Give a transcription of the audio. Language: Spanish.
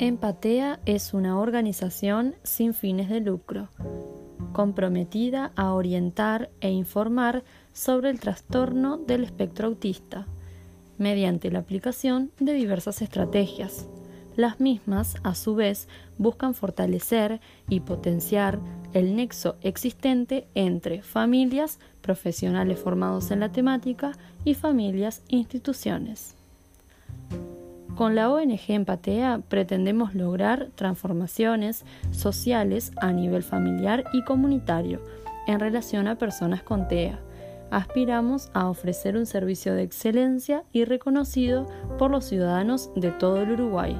Empatea es una organización sin fines de lucro, comprometida a orientar e informar sobre el trastorno del espectro autista, mediante la aplicación de diversas estrategias. Las mismas, a su vez, buscan fortalecer y potenciar el nexo existente entre familias, profesionales formados en la temática y familias, instituciones. Con la ONG Empatea pretendemos lograr transformaciones sociales a nivel familiar y comunitario en relación a personas con TEA. Aspiramos a ofrecer un servicio de excelencia y reconocido por los ciudadanos de todo el Uruguay.